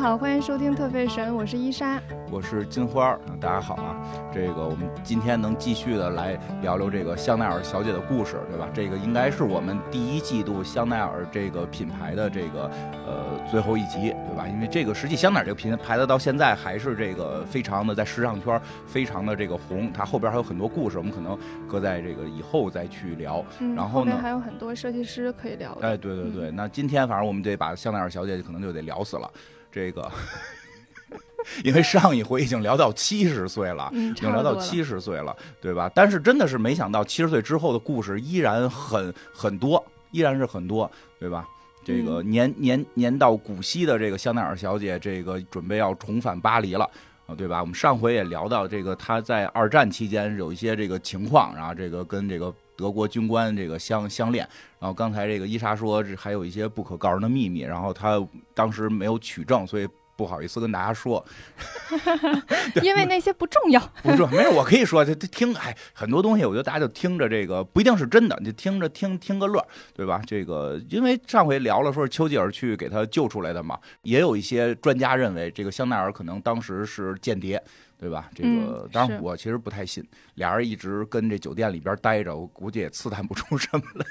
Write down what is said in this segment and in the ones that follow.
好，欢迎收听特费神，我是伊莎。我是金花儿，大家好啊。这个我们今天能继续的来聊聊这个香奈儿小姐的故事，对吧？这个应该是我们第一季度香奈儿这个品牌的这个呃最后一集，对吧？因为这个实际香奈儿这个品牌的到现在还是这个非常的在时尚圈非常的这个红，它后边还有很多故事，我们可能搁在这个以后再去聊。嗯，然后呢面还有很多设计师可以聊的。哎，对对对，那今天反正我们得把香奈儿小姐可能就得聊死了，这个。因为上一回已经聊到七十岁了，嗯，已经聊到七十岁了，对吧？但是真的是没想到，七十岁之后的故事依然很很多，依然是很多，对吧？这个年年年到古稀的这个香奈儿小姐，这个准备要重返巴黎了，啊，对吧？我们上回也聊到这个，她在二战期间有一些这个情况，然后这个跟这个德国军官这个相相恋，然后刚才这个伊莎说这还有一些不可告人的秘密，然后他当时没有取证，所以。不好意思跟大家说，因为那些不重要。不重要，没事，我可以说，这听，哎，很多东西，我觉得大家就听着这个，不一定是真的，就听着听听个乐，对吧？这个，因为上回聊了，说是丘吉尔去给他救出来的嘛，也有一些专家认为，这个香奈儿可能当时是间谍。对吧？这个当然，我其实不太信。俩人一直跟这酒店里边待着，我估计也刺探不出什么来。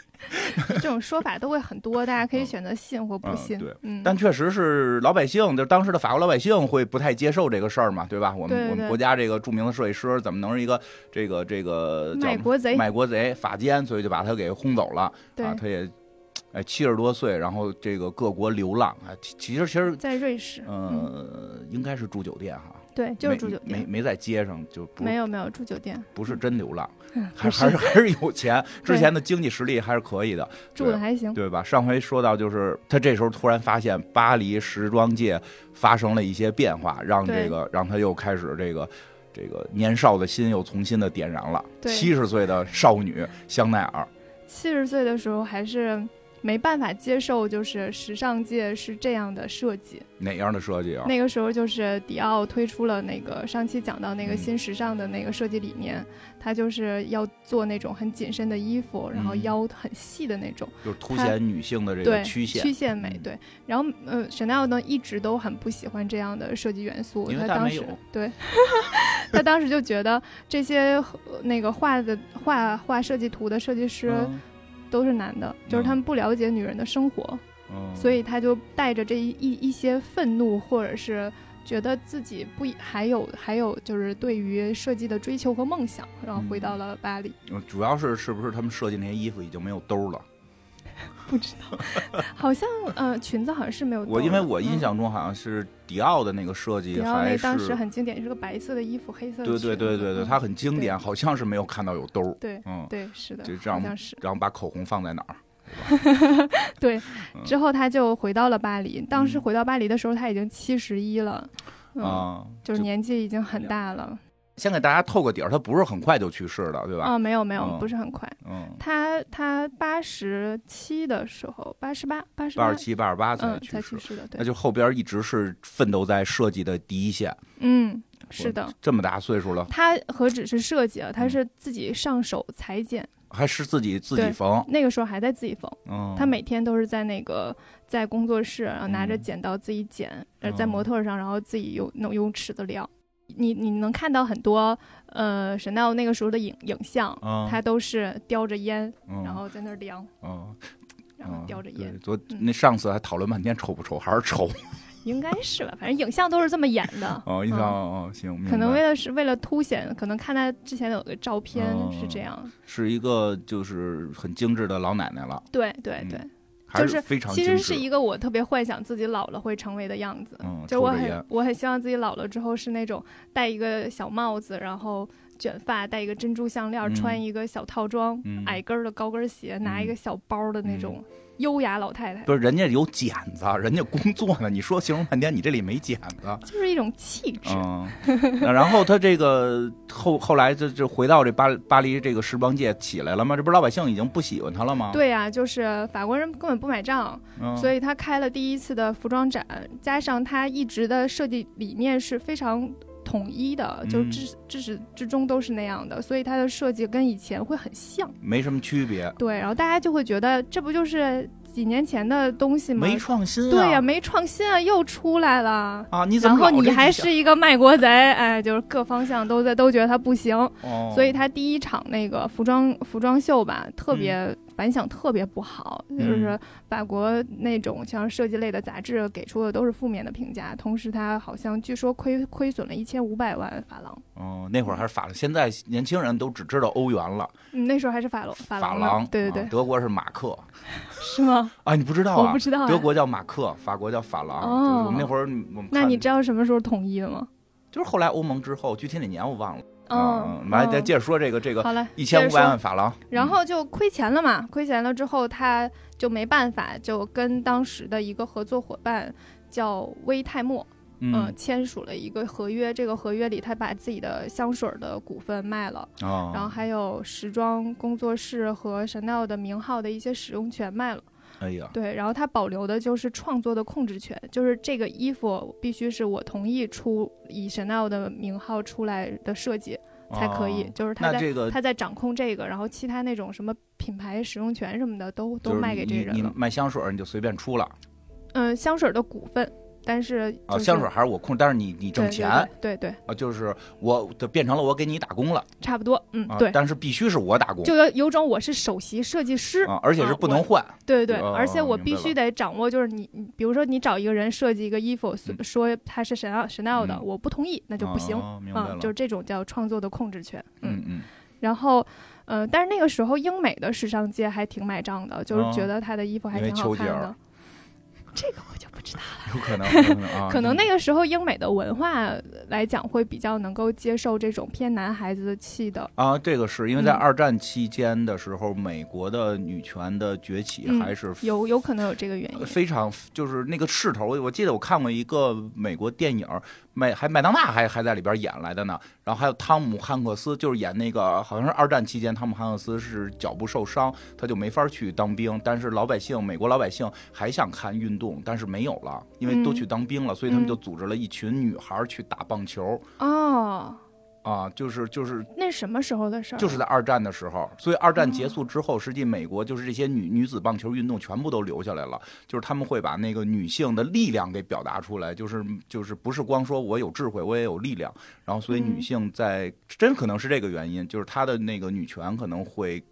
这种说法都会很多，大家可以选择信或不信。对，但确实是老百姓，就当时的法国老百姓会不太接受这个事儿嘛，对吧？我们我们国家这个著名的设计师怎么能是一个这个这个卖国贼？卖国贼法奸，所以就把他给轰走了。啊，他也哎七十多岁，然后这个各国流浪啊，其实其实，在瑞士，嗯，应该是住酒店哈。对，就是住酒店，没没在街上，就没有没有住酒店，不是真流浪，还还是还是有钱，之前的经济实力还是可以的，住的还行，对吧？上回说到就是他这时候突然发现巴黎时装界发生了一些变化，让这个让他又开始这个这个年少的心又重新的点燃了。七十岁的少女香奈儿，七十岁的时候还是。没办法接受，就是时尚界是这样的设计。哪样的设计啊？那个时候就是迪奥推出了那个上期讲到那个新时尚的那个设计理念，它就是要做那种很紧身的衣服，然后腰很细的那种，就是凸显女性的这个曲线曲线美。对，然后呃，Chanel 呢一直都很不喜欢这样的设计元素，因为他当时对，他当时就觉得这些那个画的画画设计图的设计师。都是男的，就是他们不了解女人的生活，所以他就带着这一一一些愤怒，或者是觉得自己不还有还有就是对于设计的追求和梦想，然后回到了巴黎。主要是是不是他们设计那些衣服已经没有兜了？不知道，好像呃，裙子好像是没有。我因为我印象中好像是迪奥的那个设计，迪奥那当时很经典，是个白色的衣服，黑色。对对对对对，它很经典，好像是没有看到有兜。对，嗯，对，是的，就这样，然后把口红放在哪儿？对，之后他就回到了巴黎。当时回到巴黎的时候，他已经七十一了，啊，就是年纪已经很大了。先给大家透个底儿，他不是很快就去世的，对吧？哦，没有没有，不是很快。嗯，他他八十七的时候，八十八，八十八十七、八十八才去世的，对。那就后边一直是奋斗在设计的第一线。嗯，是的。这么大岁数了，他何止是设计啊，他是自己上手裁剪，还是自己自己缝。那个时候还在自己缝。嗯。他每天都是在那个在工作室，然后拿着剪刀自己剪，呃，在模特上，然后自己用弄用尺子量。你你能看到很多呃，Chanel 那个时候的影影像，他都是叼着烟，然后在那儿量，然后叼着烟。昨那上次还讨论半天抽不抽，还是抽，应该是吧？反正影像都是这么演的。哦，影像哦，行，可能为了是为了凸显，可能看他之前有个照片是这样，是一个就是很精致的老奶奶了。对对对。就是非常，其实是一个我特别幻想自己老了会成为的样子。嗯，就我很我很希望自己老了之后是那种戴一个小帽子，然后卷发，戴一个珍珠项链，穿一个小套装，矮跟的高跟鞋，拿一个小包的那种。优雅老太太不是人家有剪子，人家工作呢。你说形容半天，你这里没剪子，就是一种气质。嗯，然后他这个后 后来就就回到这巴巴黎这个时装界起来了吗？这不是老百姓已经不喜欢他了吗？对呀，就是法国人根本不买账，所以他开了第一次的服装展，加上他一直的设计理念是非常统一的，就至至始至终都是那样的，所以它的设计跟以前会很像，没什么区别。对，然后大家就会觉得这不就是。几年前的东西吗，没创新。对呀，没创新啊，又出来了啊！你怎么然后你还是一个卖国贼，哎，就是各方向都在都觉得它不行，所以它第一场那个服装服装秀吧，特别。反响特别不好，就是法国那种像设计类的杂志给出的都是负面的评价。同时，它好像据说亏亏损了一千五百万法郎。哦，那会儿还是法郎，现在年轻人都只知道欧元了。嗯，那时候还是法郎。法郎，对对对，德国是马克，是吗？啊，你不知道啊？我不知道。德国叫马克，法国叫法郎。哦，我们那会儿我们那你知道什么时候统一的吗？就是后来欧盟之后，具体哪年我忘了。嗯，来再接着说这个这个，好嘞，一千五百万法郎，然后就亏钱了嘛，亏钱了之后他就没办法，就跟当时的一个合作伙伴叫威泰莫，嗯，签署了一个合约，这个合约里他把自己的香水的股份卖了，然后还有时装工作室和 Chanel 的名号的一些使用权卖了。哎呀，对，然后他保留的就是创作的控制权，就是这个衣服必须是我同意出以 Chanel 的名号出来的设计才可以，就是他在他在掌控这个，然后其他那种什么品牌使用权什么的都都卖给这人了。卖香水你就随便出了，嗯，香水的股份。但是啊，香水还是我控，但是你你挣钱，对对啊，就是我就变成了我给你打工了，差不多，嗯，对，但是必须是我打工，就有有种我是首席设计师，而且是不能换，对对对，而且我必须得掌握，就是你，比如说你找一个人设计一个衣服，说他是 Chanel Chanel 的，我不同意，那就不行，啊，就是这种叫创作的控制权，嗯嗯，然后，呃，但是那个时候英美的时尚界还挺买账的，就是觉得他的衣服还挺好看的。这个我就不知道了，有可能，可能 那个时候英美的文化来讲会比较能够接受这种偏男孩子的气的啊。这个是因为在二战期间的时候，美国的女权的崛起还是有有可能有这个原因，非常就是那个势头。我记得我看过一个美国电影。麦还麦当娜还还在里边演来的呢，然后还有汤姆汉克斯，就是演那个好像是二战期间，汤姆汉克斯是脚部受伤，他就没法去当兵，但是老百姓美国老百姓还想看运动，但是没有了，因为都去当兵了，所以他们就组织了一群女孩去打棒球。哦。啊，就是就是那什么时候的事儿？就是在二战的时候，所以二战结束之后，实际美国就是这些女女子棒球运动全部都留下来了，就是他们会把那个女性的力量给表达出来，就是就是不是光说我有智慧，我也有力量，然后所以女性在真可能是这个原因，就是她的那个女权可能会。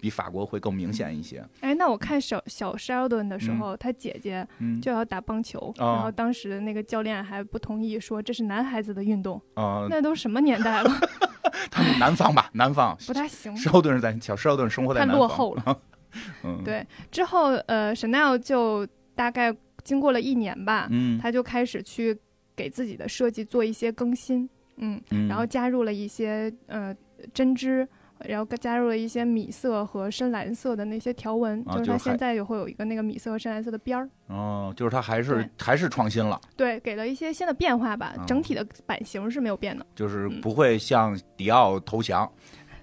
比法国会更明显一些。哎，那我看小小 Sheldon 的时候，他姐姐就要打棒球，然后当时的那个教练还不同意，说这是男孩子的运动。啊，那都什么年代了？他们南方吧，南方不太行。Sheldon 是在小 Sheldon 生活在太落后了。嗯，对。之后，呃，Chanel 就大概经过了一年吧，嗯，他就开始去给自己的设计做一些更新，嗯，然后加入了一些呃针织。然后加入了一些米色和深蓝色的那些条纹，就是它现在也会有一个那个米色和深蓝色的边儿。哦，就是它还是还是创新了。对，给了一些新的变化吧，整体的版型是没有变的。就是不会向迪奥投降。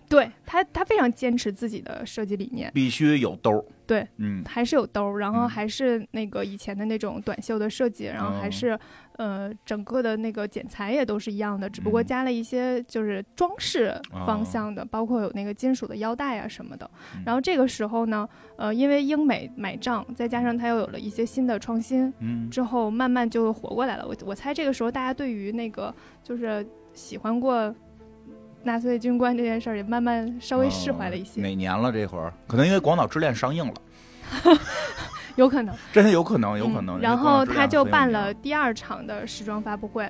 对他，他非常坚持自己的设计理念，必须有兜儿。对，嗯，还是有兜儿，然后还是那个以前的那种短袖的设计，然后还是。呃，整个的那个剪裁也都是一样的，只不过加了一些就是装饰方向的，包括有那个金属的腰带啊什么的。然后这个时候呢，呃，因为英美买账，再加上它又有了一些新的创新，嗯，之后慢慢就活过来了。我我猜这个时候大家对于那个就是喜欢过纳粹军官这件事儿也慢慢稍微释怀了一些。哪年了这会儿？可能因为《广岛之恋》上映了。有可能，真的有可能，有可能。然后他就办了第二场的时装发布会，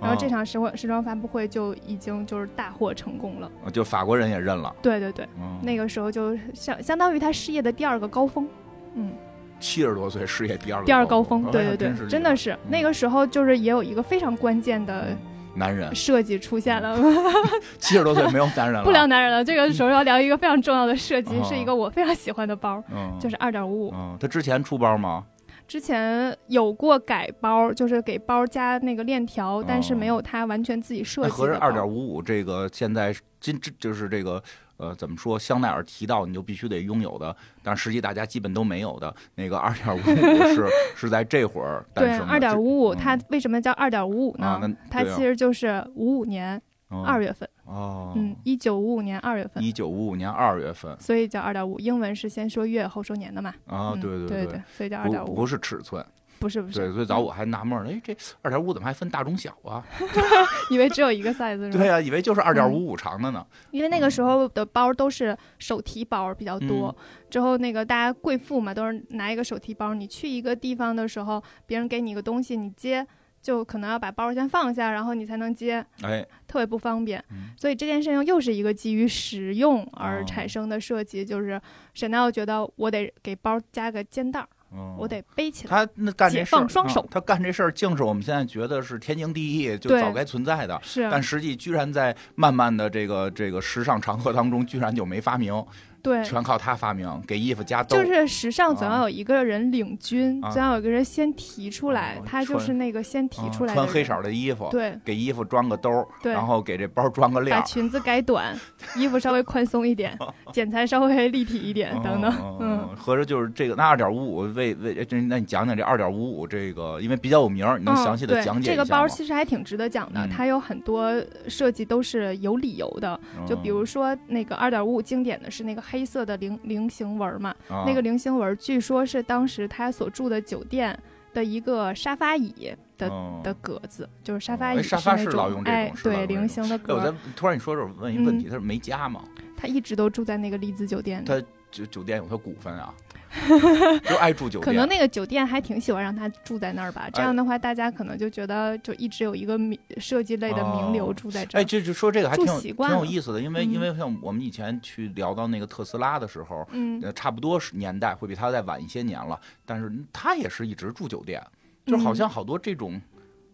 然后这场时时装发布会就已经就是大获成功了，就法国人也认了。对对对，那个时候就相相当于他事业的第二个高峰，嗯，七十多岁事业第二第二高峰，对对对，真的是那个时候就是也有一个非常关键的。男人设计出现了，七十多岁没有男人了，不聊男人了。这个时候要聊一个非常重要的设计，是一个我非常喜欢的包，就是二点五五。他之前出包吗？之前有过改包，就是给包加那个链条，但是没有他完全自己设计。合着二点五五这个现在今这就是这个。呃，怎么说？香奈儿提到你就必须得拥有的，但实际大家基本都没有的那个二点五五是是在这会儿诞生的。对，二点五五它为什么叫二点五五呢？它其实就是五五年二月份哦，嗯，一九五五年二月份，一九五五年二月份，所以叫二点五。英文是先说月后说年的嘛？啊，对对对，所以叫二点五，不是尺寸。不是不是，对，最早我还纳闷呢，哎，这二点五怎么还分大中小啊？以为只有一个 size 对呀，以为就是二点五五长的呢。因为那个时候的包都是手提包比较多，之后那个大家贵妇嘛，都是拿一个手提包。你去一个地方的时候，别人给你一个东西，你接就可能要把包先放下，然后你才能接，哎，特别不方便。所以这件事情又是一个基于实用而产生的设计，就是沈奈觉得我得给包加个肩带儿。我得背起来。他那干这事儿，双手。他干这事儿，竟是我们现在觉得是天经地义，就早该存在的。是，但实际居然在慢慢的这个这个时尚长河当中，居然就没发明。对，全靠他发明，给衣服加兜。就是时尚总要有一个人领军，总要有一个人先提出来，他就是那个先提出来。穿黑色的衣服，对，给衣服装个兜，对，然后给这包装个链。把裙子改短，衣服稍微宽松一点，剪裁稍微立体一点，等等。嗯，合着就是这个，那二点五五为为这，那你讲讲这二点五五这个，因为比较有名，你能详细的讲解一下这个包其实还挺值得讲的，它有很多设计都是有理由的，就比如说那个二点五五经典的是那个黑色的菱。菱形纹嘛，那个菱形纹据说是当时他所住的酒店的一个沙发椅的的格子，就是沙发椅沙发是老用这种，对菱形的格。我突然你说这，问一个问题，他是没家吗？他一直都住在那个丽兹酒店里。他酒酒店有他股份啊。就爱住酒店，可能那个酒店还挺喜欢让他住在那儿吧。这样的话，大家可能就觉得就一直有一个名设计类的名流住在这儿。哎，这就说这个还挺挺有意思的，因为因为像我们以前去聊到那个特斯拉的时候，嗯，差不多是年代会比他再晚一些年了，但是他也是一直住酒店，就好像好多这种。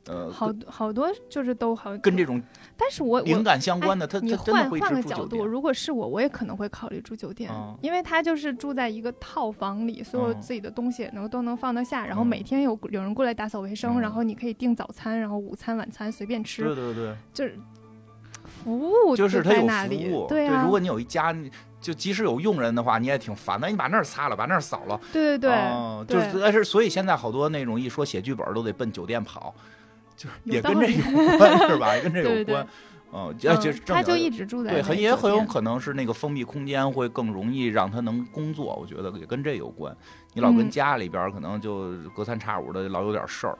呃，好好多就是都好跟这种，但是我灵感相关的，他你换换个角度，如果是我，我也可能会考虑住酒店，因为他就是住在一个套房里，所有自己的东西也能都能放得下，然后每天有有人过来打扫卫生，然后你可以订早餐，然后午餐晚餐随便吃，对对对，就是服务就是他有服务，对啊，如果你有一家，就即使有佣人的话，你也挺烦的，你把那儿擦了，把那儿扫了，对对对，就是但是所以现在好多那种一说写剧本都得奔酒店跑。就是也跟这有关是吧？跟这有关，嗯，就他就一直住在对，很也很有可能是那个封闭空间会更容易让他能工作，我觉得也跟这有关。你老跟家里边可能就隔三差五的老有点事儿。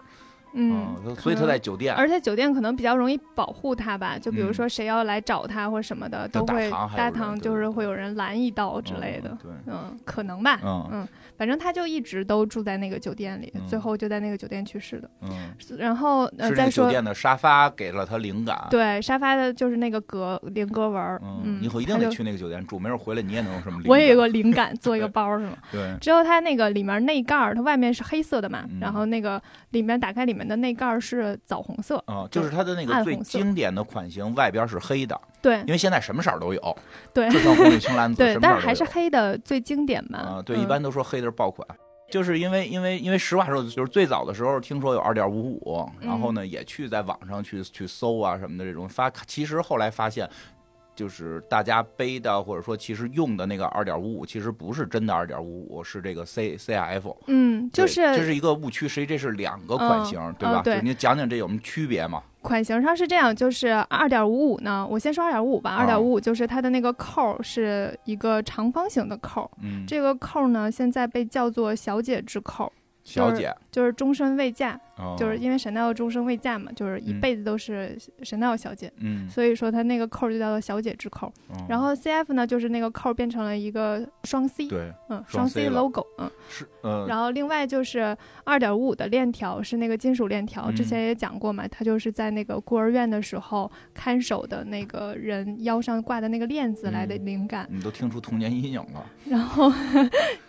嗯，所以他在酒店，而且酒店可能比较容易保护他吧。就比如说谁要来找他或什么的，都会大堂就是会有人拦一刀之类的。对，嗯，可能吧。嗯嗯，反正他就一直都住在那个酒店里，最后就在那个酒店去世的。嗯，然后再说酒店的沙发给了他灵感。对，沙发的就是那个格菱格纹。嗯，以后一定得去那个酒店住，没准回来你也能有什么。我也有个灵感，做一个包是吗？对。之后它那个里面内盖儿，它外面是黑色的嘛，然后那个里面打开里面的内盖是。枣红色嗯，就是它的那个最经典的款型，外边是黑的。对，因为现在什么色儿都有。对，就像红绿青蓝紫，对，但是还是黑的最经典嘛。啊，对，一般都说黑的是爆款，就是因为因为因为实话说，就是最早的时候听说有二点五五，然后呢也去在网上去去搜啊什么的这种发，其实后来发现。就是大家背的，或者说其实用的那个二点五五，其实不是真的二点五五，是这个 C C F。嗯，就是这是一个误区，实际这是两个款型，对吧？对，你讲讲这有什么区别吗？款型上是这样，就是二点五五呢，我先说二点五五吧。二点五五就是它的那个扣是一个长方形的扣，嗯，这个扣呢现在被叫做小姐之扣。小姐就是终身未嫁，就是因为 Chanel 终身未嫁嘛，就是一辈子都是 Chanel 小姐，嗯，所以说它那个扣就叫做小姐之扣。然后 CF 呢，就是那个扣变成了一个双 C，对，嗯，双 C logo，嗯，是，嗯。然后另外就是二点五五的链条是那个金属链条，之前也讲过嘛，它就是在那个孤儿院的时候看守的那个人腰上挂的那个链子来的灵感。你都听出童年阴影了。然后。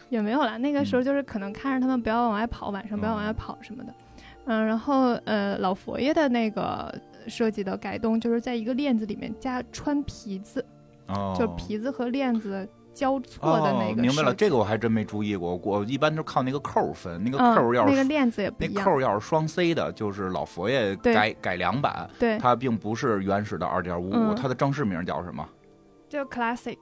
也没有啦，那个时候就是可能看着他们不要往外跑，晚上不要往外跑什么的，嗯，然后呃老佛爷的那个设计的改动就是在一个链子里面加穿皮子，哦，就皮子和链子交错的那个。明白了，这个我还真没注意过，我一般都靠那个扣分，那个扣要是那个链子也不一样，那扣要是双 C 的，就是老佛爷改改良版，对，它并不是原始的二点五五，它的正式名叫什么？就 Classic。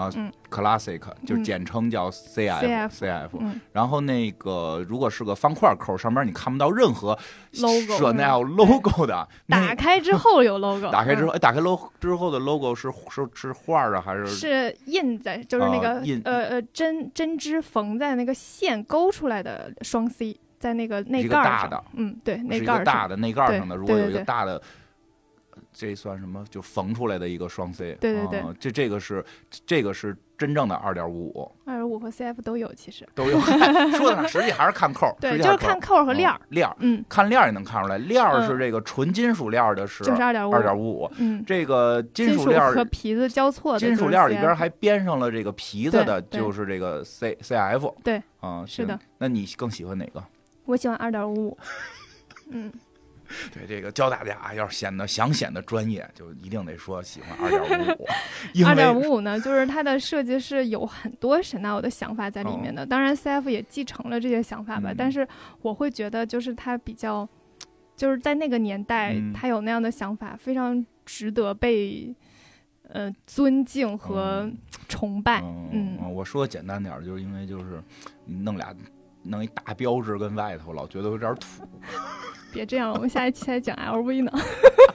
啊，Classic 就是简称叫 CF，CF。然后那个如果是个方块扣，上面你看不到任何 Chanel logo 的。打开之后有 logo。打开之后，哎，打开 logo 之后的 logo 是是是画啊，还是是印在，就是那个印呃呃针针织缝在那个线勾出来的双 C，在那个内盖上。嗯，对，内盖大的内盖上的，如果有一个大的。这算什么？就缝出来的一个双 C。对对对，这这个是这个是真正的二点五五。二点五和 CF 都有，其实都有。说的呢，实际还是看扣。对，就是看扣和链儿。链儿，嗯，看链儿也能看出来。链儿是这个纯金属链儿的，是就是二点五二点五五。嗯，这个金属链和皮子交错的金属链里边还编上了这个皮子的，就是这个 C CF。对，啊，是的。那你更喜欢哪个？我喜欢二点五五。嗯。对这个教大家啊，要是显得想显得专业，就一定得说喜欢二点五五。二点五五呢，就是它的设计是有很多神奈 l 的想法在里面的。当然，CF 也继承了这些想法吧。但是我会觉得，就是它比较，就是在那个年代，它有那样的想法，非常值得被呃尊敬和崇拜。嗯，我说简单点，就是因为就是弄俩弄一大标志跟外头，老觉得有点土。别这样，我们下一期还讲 LV 呢，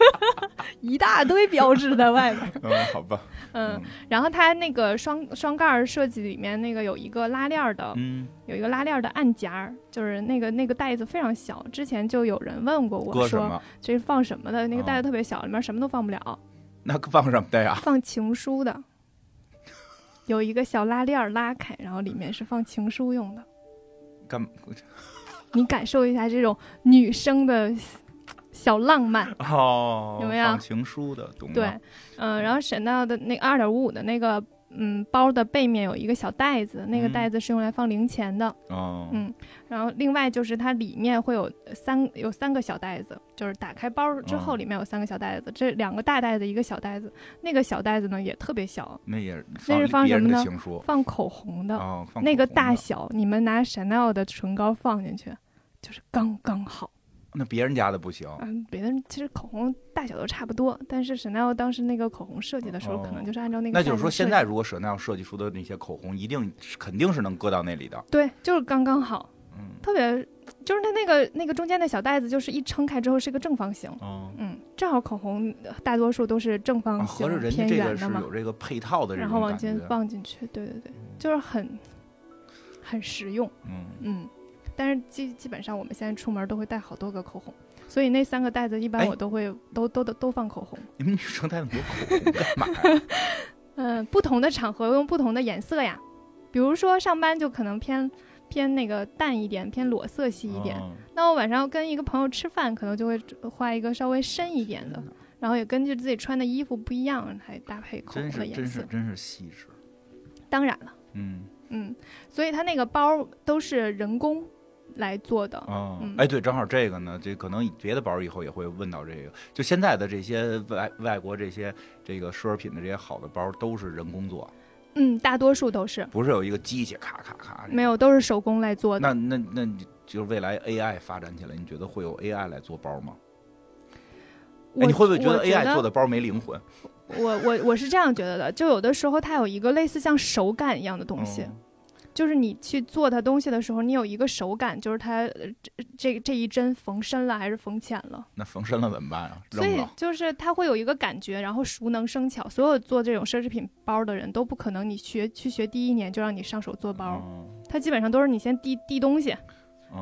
一大堆标志在外面。嗯，好吧。嗯，然后它那个双双盖设计里面那个有一个拉链的，嗯，有一个拉链的暗夹，就是那个那个袋子非常小。之前就有人问过我说，这是放什么的？那个袋子特别小，里面什么都放不了。那放什么的呀？放情书的。有一个小拉链拉开，然后里面是放情书用的。干？你感受一下这种女生的小浪漫哦，有没有？情书的，懂对，嗯，然后沈到的那个二点五五的那个。嗯，包的背面有一个小袋子，那个袋子是用来放零钱的。哦，嗯，然后另外就是它里面会有三有三个小袋子，就是打开包之后里面有三个小袋子，这两个大袋子一个小袋子，那个小袋子呢也特别小，那也那是放什么呢？放口红的。哦，那个大小，你们拿 Chanel 的唇膏放进去，就是刚刚好。那别人家的不行。嗯，别人其实口红大小都差不多，但是 Chanel 当时那个口红设计的时候，可能就是按照那个。那就是说，现在如果 Chanel 设计出的那些口红，一定肯定是能搁到那里的。对，就是刚刚好。嗯。特别，就是它那个那个中间的小袋子，就是一撑开之后是一个正方形。哦。嗯，正好口红大多数都是正方形偏圆的嘛。有这个配套的然后往前放进去，对对对，就是很很实用。嗯嗯。但是基基本上我们现在出门都会带好多个口红。所以那三个袋子一般我都会都都都都放口红。你们女生带那么多口红干嘛呀？嗯，不同的场合用不同的颜色呀。比如说上班就可能偏偏那个淡一点，偏裸色系一点。那我晚上跟一个朋友吃饭，可能就会画一个稍微深一点的。然后也根据自己穿的衣服不一样来搭配口红的颜色。真是真是真是细致。当然了。嗯嗯，所以它那个包都是人工。来做的嗯，哎，对，正好这个呢，这可能别的包以后也会问到这个。就现在的这些外外国这些这个奢侈品的这些好的包，都是人工做。嗯，大多数都是。不是有一个机器咔咔咔？没有，都是手工来做的。那那那，就是未来 AI 发展起来，你觉得会有 AI 来做包吗？哎你会不会觉得 AI 做的包没灵魂？我我我是这样觉得的，就有的时候它有一个类似像手感一样的东西。就是你去做它东西的时候，你有一个手感，就是它这这这一针缝深了还是缝浅了？那缝深了怎么办啊？所以就是它会有一个感觉，然后熟能生巧。所有做这种奢侈品包的人都不可能，你学去学第一年就让你上手做包，它基本上都是你先递递东西，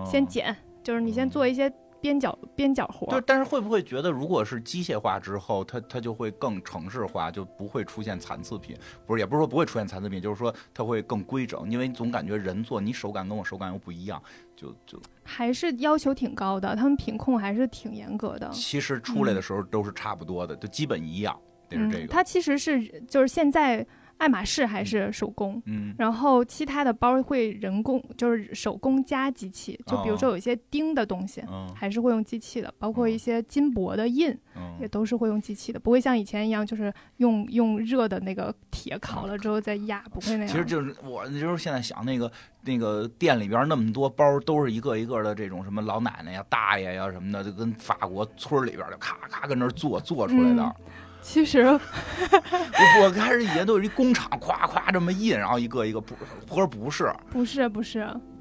先剪，就是你先做一些。边角边角活，对，但是会不会觉得，如果是机械化之后，它它就会更城市化，就不会出现残次品？不是，也不是说不会出现残次品，就是说它会更规整，因为你总感觉人做，你手感跟我手感又不一样，就就还是要求挺高的，他们品控还是挺严格的。其实出来的时候都是差不多的，就基本一样，得是这个。它其实是就是现在。爱马仕还是手工，嗯，然后其他的包会人工，就是手工加机器。就比如说有一些钉的东西，还是会用机器的，包括一些金箔的印，也都是会用机器的，不会像以前一样，就是用用热的那个铁烤了之后再压，不会那样。其实就是我就是现在想那个那个店里边那么多包，都是一个一个的这种什么老奶奶呀、大爷呀什么的，就跟法国村里边的咔咔跟那做做出来的。其实，我我开始以前都是一工厂，夸夸这么印，然后一个一个不，不是不是，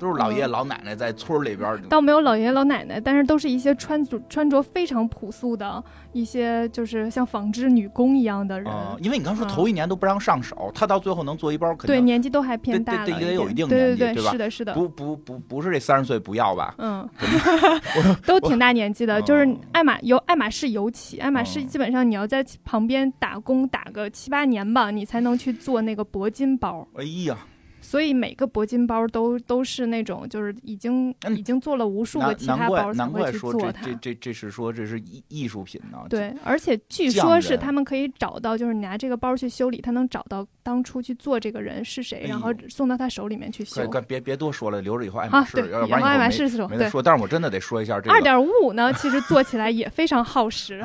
都是老爷爷老奶奶在村里边。倒没有老爷爷老奶奶，但是都是一些穿着穿着非常朴素的一些，就是像纺织女工一样的人。因为你刚说头一年都不让上手，他到最后能做一包，对年纪都还偏大了，得得有一定年纪，对对吧？是的，是的。不不不不是这三十岁不要吧？嗯，都挺大年纪的，就是爱马由爱马仕尤其，爱马仕基本上你要在旁边打工打个七八年吧，你才能去做那个铂金包。哎呀！所以每个铂金包都都是那种，就是已经已经做了无数个其他包才会去做它。这这这是说这是艺艺术品呢？对，而且据说是他们可以找到，就是你拿这个包去修理，他能找到当初去做这个人是谁，然后送到他手里面去修。别别多说了，留着以后爱马仕，以后爱马仕说没得说。但是我真的得说一下这个二点五五呢，其实做起来也非常耗时。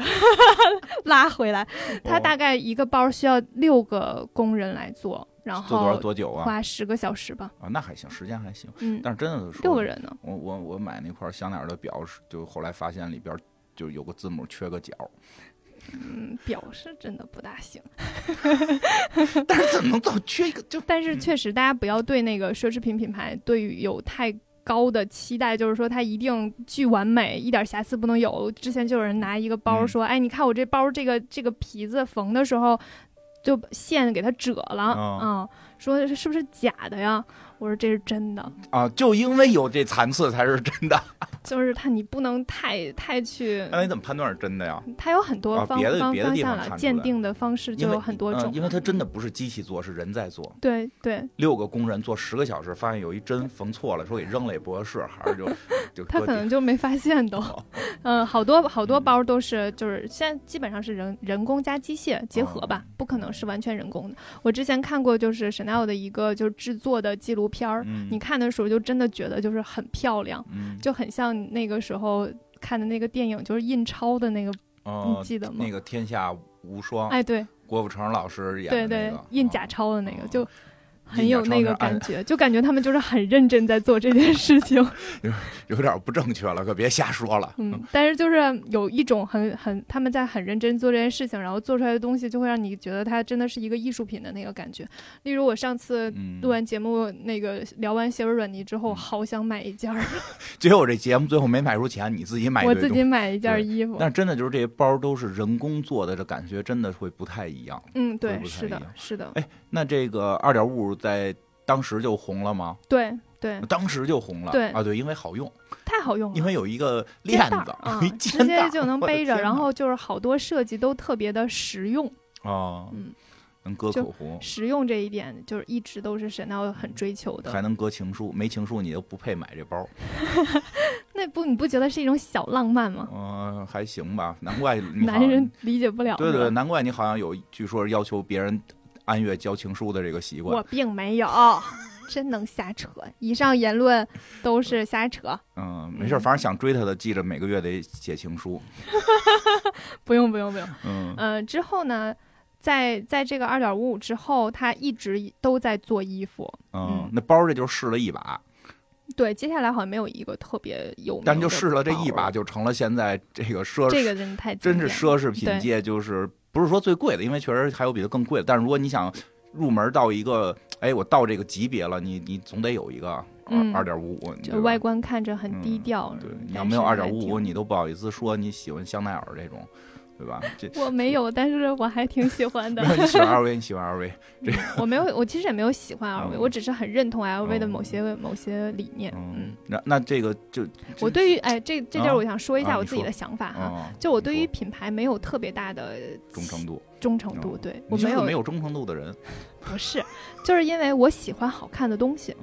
拉回来，它大概一个包需要六个工人来做。然后做多少多久啊？花十个小时吧。啊，那还行，时间还行。嗯，但是真的是六个人呢。我我我买那块香奈儿的表，就后来发现里边就有个字母缺个角。嗯，表是真的不大行。但是怎么能总缺一个？就但是确实，大家不要对那个奢侈品品牌对于有太高的期待，就是说它一定巨完美，一点瑕疵不能有。之前就有人拿一个包说：“哎，你看我这包，这个这个皮子缝的时候。”就线给它折了啊，说是不是假的呀？我说这是真的啊，就因为有这残次才是真的。就是它，你不能太太去。那你怎么判断是真的呀？它有很多方方方向了，鉴定的方式就有很多种。因为它真的不是机器做，是人在做。对对。六个工人做十个小时，发现有一针缝错了，说给扔了也不合适，还是就 就。他可能就没发现都。嗯，好多好多包都是，就是现在基本上是人人工加机械结合吧，不可能是完全人工的。我之前看过，就是 Chanel 的一个就是制作的纪录片儿，你看的时候就真的觉得就是很漂亮，就很像。那个时候看的那个电影就是印钞的那个，你记得吗？那个《天下无双》。哎，对，郭富城老师演的那个印假钞的那个就。很有那个感 觉，就感觉他们就是很认真在做这件事情，有有点不正确了，可别瞎说了。嗯，但是就是有一种很很他们在很认真做这件事情，然后做出来的东西就会让你觉得它真的是一个艺术品的那个感觉。例如我上次录完节目，那个聊完谢尔软泥之后，好想买一件儿。结果这节目最后没卖出钱，你自己买。我自己买一件衣服。但真的就是这些包都是人工做的，这感觉真的会不太一样。嗯，对，是的，是的。哎，那这个二点五在。当时就红了吗？对对，当时就红了。对啊，对，因为好用，太好用了。因为有一个链子，直接就能背着，然后就是好多设计都特别的实用。哦，嗯，能搁口红，实用这一点就是一直都是沈闹很追求的。还能搁情书，没情书你就不配买这包。那不，你不觉得是一种小浪漫吗？嗯，还行吧，难怪男人理解不了。对对，难怪你好像有，据说要求别人。按月交情书的这个习惯，我并没有，真能瞎扯。以上言论都是瞎扯。嗯，没事，反正想追他的，记着每个月得写情书。不用，不用，不用。嗯，呃，之后呢，在在这个二点五五之后，他一直都在做衣服。嗯，那包这就试了一把。对，接下来好像没有一个特别有，但就试了这一把，就成了现在这个奢这个真的太真是奢侈品界就是。不是说最贵的，因为确实还有比它更贵的。但是如果你想入门到一个，哎，我到这个级别了，你你总得有一个二二点五五，就外观看着很低调。对，你要没有二点五五，你都不好意思说你喜欢香奈儿这种。对吧？这 我没有，但是我还挺喜欢的。你喜欢 LV，你喜欢 LV，这我没有，我其实也没有喜欢 LV，我只是很认同 LV 的某些某些理念。嗯，那那这个就我对于哎，这这地儿我想说一下我自己的想法哈，就我对于品牌没有特别大的忠诚度。忠诚度，对我没有没有忠诚度的人，不是，就是因为我喜欢好看的东西，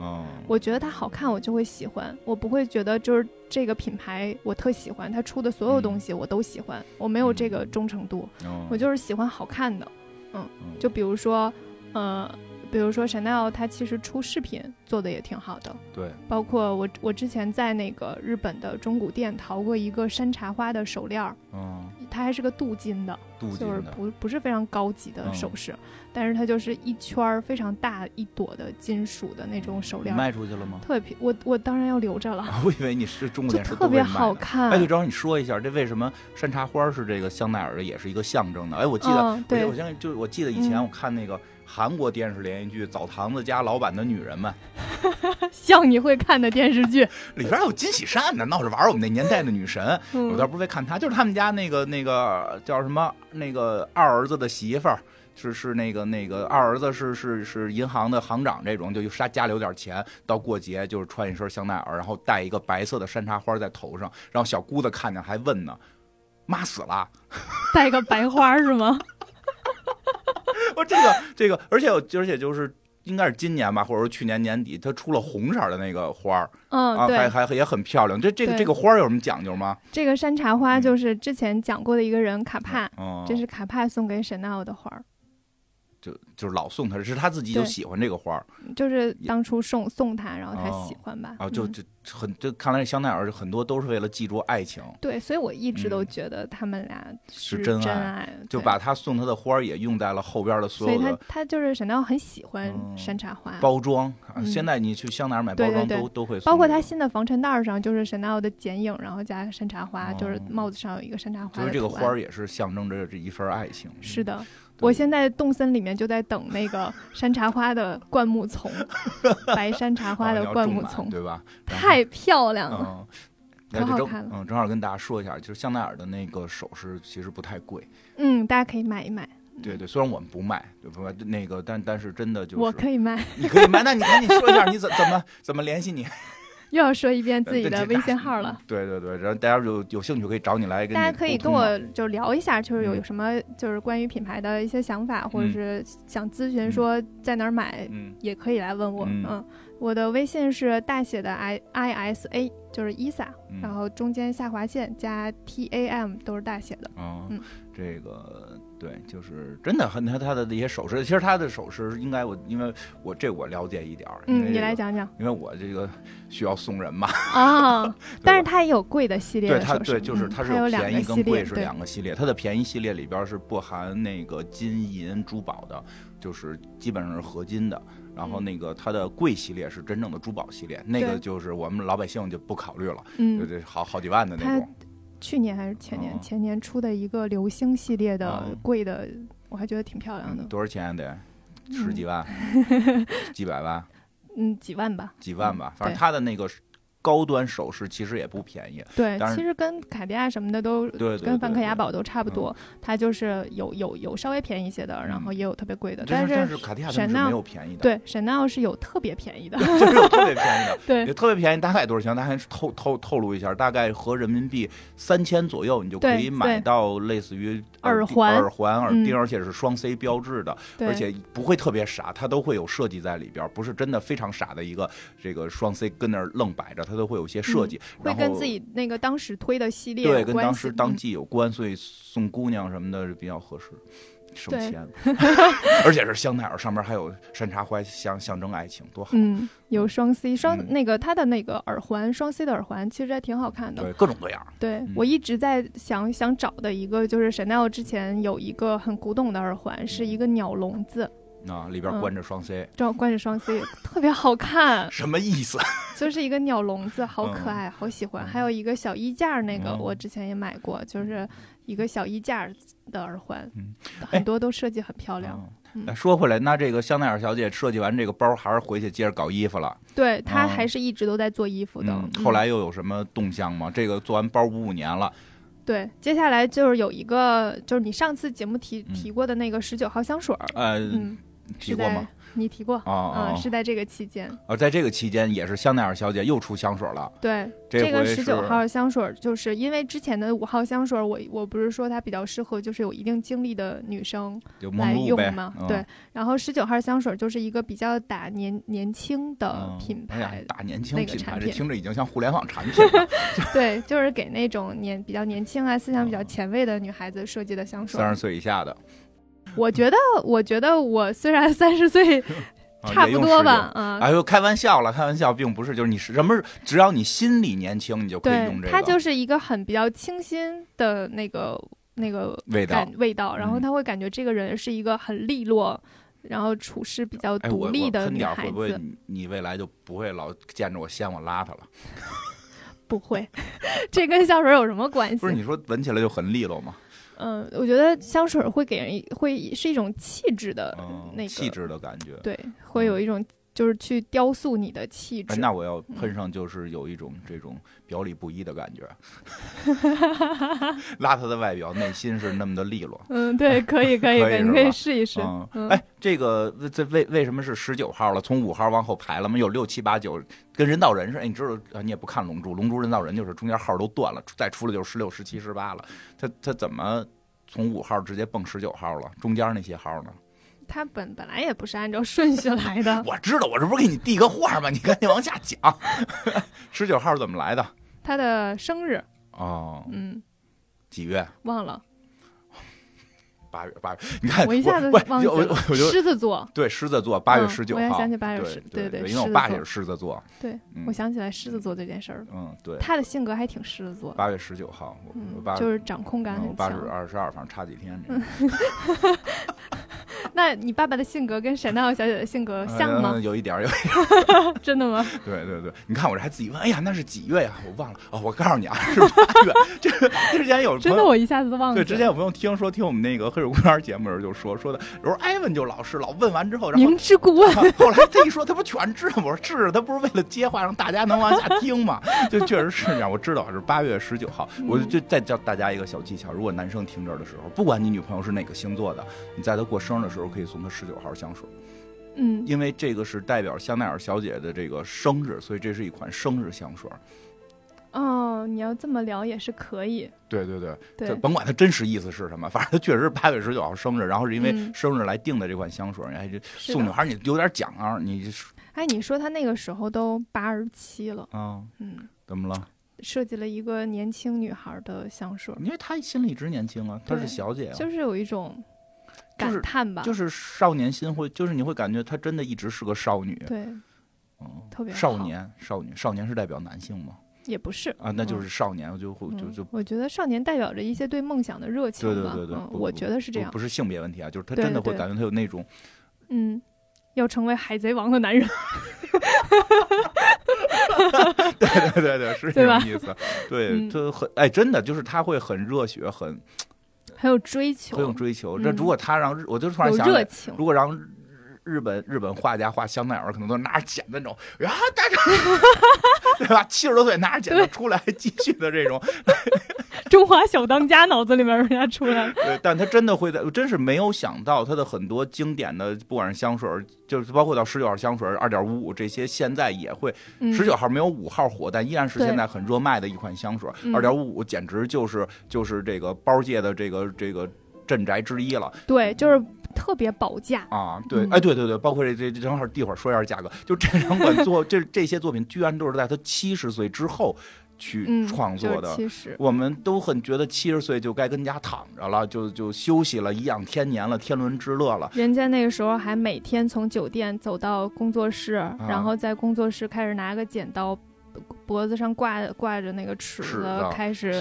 我觉得它好看，我就会喜欢，我不会觉得就是这个品牌我特喜欢，它出的所有东西我都喜欢，我没有这个忠诚度，我就是喜欢好看的，嗯，就比如说，呃。比如说 Chanel，它其实出饰品做的也挺好的。对，包括我我之前在那个日本的中古店淘过一个山茶花的手链儿，嗯，它还是个镀金的，镀金就是，不不是非常高级的首饰，但是它就是一圈儿非常大一朵的金属的那种手链儿，卖出去了吗？特别便我我当然要留着了，啊我以为你是中国就电视特别好。看。哎，对，正好你说一下，这为什么山茶花是这个香奈儿的，也是一个象征的？哎，我记得，嗯，对我我，现在就我记得以前嗯我看那个韩国电视连续剧《澡堂子家老板的女人们》，像你会看的电视剧，里边还有金喜善呢，闹着玩儿我们那年代的女神。我倒嗯，不是为看她，就是他们家那个那个叫什么那个二儿子的媳妇儿。是是那个那个二儿子是是是银行的行长这种，就他家里有点钱，到过节就是穿一身香奈儿，然后戴一个白色的山茶花在头上，然后小姑子看见还问呢，妈死了。带个白花是吗？我这个这个，而且我而且就是应该是今年吧，或者说去年年底，它出了红色的那个花儿嗯，啊，还对，还也很漂亮。这这个这个花儿有什么讲究吗？这个山茶花嗯就是之前讲过的一个人卡帕，哦，这是卡帕送给 Chanel 的花儿，就就是老送他，是他自己就喜欢这个花儿就是当初送送他，然后他哦喜欢吧。哦，就嗯就很就看来香奈儿很多都是为了记住爱情，对，所以我一直都嗯觉得他们俩是真真爱爱，就把他送他的花儿也用在了后边的所有所以他他就是 Chanel 很喜欢嗯山茶花，包装。现在你去香奈儿买包装都都会送包括他新的防尘袋儿上就是 Chanel 的剪影，然后加山茶花，就是哦帽子上有一个山茶花所以这个。花儿也是象征着这一份爱情。是的，对我现在动森里面就在等那个 山茶花的灌木丛，白山茶花啊的灌木丛，对吧？太漂亮了。嗯，那就正可好看了嗯，正好跟大家说一下，就是香奈儿的那个首饰其实不太贵，嗯，大家可以买一买，对对，虽然我们不卖，对不？那个，但但是真的就是我可以卖。你可以卖，那你赶紧说一下你怎怎么怎么联系你又要说一遍自己呃的微信号了。对对对，然后大家有有兴趣可以找你来跟你大家可以跟我就聊一下，就是有嗯什么就是关于品牌的一些想法，或者嗯是想咨询说在哪儿买，嗯也可以来问我。嗯嗯，我的微信是大写的 i i s a，就是 isa，嗯然后中间下划线加 t a m 都是大写的。啊嗯，这个对，就是真的很他他的那些首饰，其实他的首饰应该我因为我这我了解一点儿，你这个，来讲讲因为我这个需要送人嘛，啊。但是它也有贵的系列对它对就是嗯它是有两便宜跟贵是两个系列，它的便宜系列里边是不含那个金银珠宝的，就是基本上是合金的。然后嗯那个它的贵系列是真正的珠宝系列，那个就是我们老百姓就不考虑了，对嗯，对，好好几万的那种。去年还是前年，哦。前年出的一个流星系列的哦。贵的，我还觉得挺漂亮的。嗯，，多少钱得？十几万、几百万、嗯，几万吧。几万吧，反正对。它的那个高端首饰其实也不便宜。对其实跟卡地亚什么的都跟梵克雅宝都差不多，它就是有有有稍微便宜一些的，然后也有特别贵的，嗯但是但是卡地亚是没有便宜的，对 Chanel 是有特别便宜的，就是有特别便宜的。对。也特别便宜，大概多少钱？大概透透透露一下，大概合人民币三千左右，你就可以买到类似于耳环耳环、耳嗯。钉，而且是双 C 标志的，对，而且不会特别傻，它都会有设计在里边，不是真的非常傻的一个这个双 C 跟那儿愣摆着，它都会有一些设计，嗯会跟自己那个当时推的系列对跟当时当嗯季有关，所以送姑娘什么的是比较合适。省钱，而且是香奈儿，上面还有山茶花，象象征爱情，多好！嗯，有双 C 双、嗯那个它的那个耳环双 C 的耳环其实还挺好看的。对，各种各样。对、嗯我一直在想想找的一个就是 Chanel 之前有一个很古董的耳环，是一个鸟笼子，啊，里边嗯关着双 C，、这关着双 C 特别好看，什么意思？就是一个鸟笼子，好可嗯爱，好喜欢。嗯还有一个小衣架，那个嗯我之前也买过，就是一个小衣架的耳环，嗯很多都设计很漂亮。说回来，那这个香奈儿小姐设计完这个包，还是回去接着搞衣服了。对她哦还是一直都在做衣服的。嗯，嗯后来又有什么动向吗？这个做完包五五年了，对，接下来就是有一个，就是你上次节目提嗯提过的那个十九号香水儿，呃，嗯，是在提过吗？你提过啊啊嗯，是在这个期间。啊！在这个期间，也是香奈儿小姐又出香水了。对，这回个十九号香水儿，就是因为之前的五号香水儿，我我不是说它比较适合就是有一定经历的女生来用嘛？嗯对，，然后十九号香水就是一个比较打年年轻的嗯品哎呀牌，打年轻那个品牌，产品这听着已经像互联网产品了。对，就是给那种年比较年轻啊、思想比较前卫的女孩子设计的香水三。十岁以下的，我觉得，我觉得我虽然 三十岁，差不多吧，啊，哎呦，开玩笑了，开玩笑，并不是，就是你是什么，只要你心里年轻，你就可以用这个。它就是一个很比较清新的那个那个味道味道，然后他会感觉这个人是一个很利落，然后处事比较独立的女孩子。会不会你未来就不会老见着我嫌我邋遢了？不会，这跟香水有什么关系？不是你说闻起来就很利落吗？嗯，我觉得香水会给人会是一种气质的那个气质的感觉，对，会有一种就是去雕塑你的气质。那我要喷上，就是有一种这种表里不一的感觉，邋遢的外表，内心是那么的利落。嗯，对，可以，可以，可以，你可以试一试。嗯哎，这个这为为什么是十九号了？从五号往后排了吗？有六七八九，跟人造人似的。哎你知道，你也不看龙珠，龙珠人造人就是中间号都断了，再出来就是十六、十七、十八了。他他怎么从五号直接蹦十九号了？中间那些号呢？他本本来也不是按照顺序来的。我知道，我这不是给你递个话吗？你赶紧往下讲。十九号怎么来的？他的生日。哦。嗯。几月？忘了。八月八月，你看我一下子忘记了。狮子座。对，狮子座，八月十九号。我也想起八月十，对对，因为我爸也是狮子座。对，我想起来狮子座这件事儿了。嗯，对。他的性格还挺狮子座。八月十九号，嗯，就是掌控感很强。八月二十二，反正差几天。那你爸爸的性格跟沈娜小姐的性格像吗？有一点，有一点。真的吗？对对对，你看我这还自己问，哎呀，那是几月呀？我忘了哦，我告诉你啊，是八月。这之前有真的，我一下子都忘了。对，之前有朋友听说听我们那个黑水公园节目的时候就说说的，有时候艾文就老是老问完之后，明知故问。后来他一说，他不全知道？我说是，他不是为了接话让大家能往下听吗？就确实是这样。我知道是八月十九号，我就再教大家一个小技巧：如果男生听这的时候，不管你女朋友是哪个星座的，你在她过生日的时候可以送她十九号香水。嗯，因为这个是代表香奈儿小姐的这个生日，所以这是一款生日香水。哦，你要这么聊也是可以。对对对，对，甭管它真实意思是什么，反正它确实是八月十九号生日，然后是因为生日来定的这款香水。哎，这送女孩你有点讲啊，你。哎，你说他那个时候都八十七了啊？嗯，怎么了？设计了一个年轻女孩的香水，因为她心里一直年轻啊，她是小姐，啊就是有一种感叹吧，就是少年心会，就是你会感觉她真的一直是个少女，对，嗯，特别少年，少女，少年是代表男性吗？也不是啊，那就是少年，就会就就我觉得少年代表着一些对梦想的热情，对对对对，我觉得是这样，不是性别问题啊，就是他真的会感觉他有那种，嗯，要成为海贼王的男人，对对对对，是这个意思，对，就很哎，真的就是他会很热血，很很有追求，很有追求。这如果他让，我就突然想，如果让。日本日本画家画香奈儿，可能都拿着剪子那种，然后大家，对吧？七十多岁拿着剪子出来，继续的这种 中华小当家，脑子里面人家出来。对，但他真的会在，真是没有想到他的很多经典的，不管是香水，就是包括到十九号香水二点五五这些，现在也会。十九号没有五号火，但依然是现在很热卖的一款香水。二点五五简直就是就是这个包界的这个这个镇宅之一了。对，就是。特别保价啊！对，哎，对对对，包括这这正好一会儿说一下价格。就这两款作，这这些作品居然都是在他七十岁之后去创作的。我们都很觉得七十岁就该跟家躺着了，就就休息了，颐养天年了，天伦之乐了。人家那个时候还每天从酒店走到工作室，然后在工作室开始拿个剪刀，脖子上挂挂着那个尺子，开始。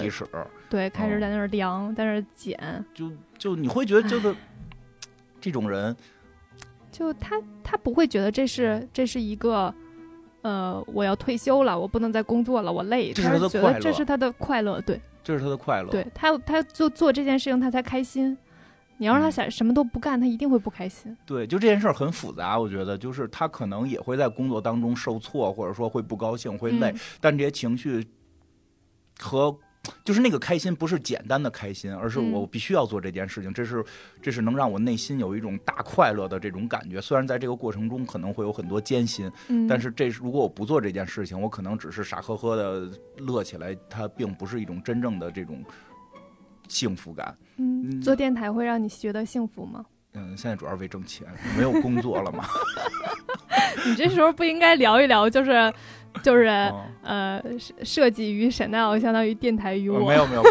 对，开始在那儿量，在那儿剪。就就你会觉得就是。这种人，就他他不会觉得这是这是一个，呃，我要退休了，我不能再工作了，我累。这是他的快乐，这是他的快乐，对，这是他的快乐。对他，他就做这件事情，他才开心。你要让他想什么都不干，他一定会不开心。对，就这件事儿很复杂，我觉得就是他可能也会在工作当中受挫，或者说会不高兴，会累，但这些情绪和。就是那个开心，不是简单的开心，而是我必须要做这件事情。这是，这是能让我内心有一种大快乐的这种感觉。虽然在这个过程中可能会有很多艰辛，但是这如果我不做这件事情，我可能只是傻呵呵的乐起来，它并不是一种真正的这种幸福感。嗯，做电台会让你觉得幸福吗？嗯，现在主要是为挣钱，没有工作了嘛。你这时候不应该聊一聊，就是。就是呃，设计与 Chanel 相当于电台与我。没有没有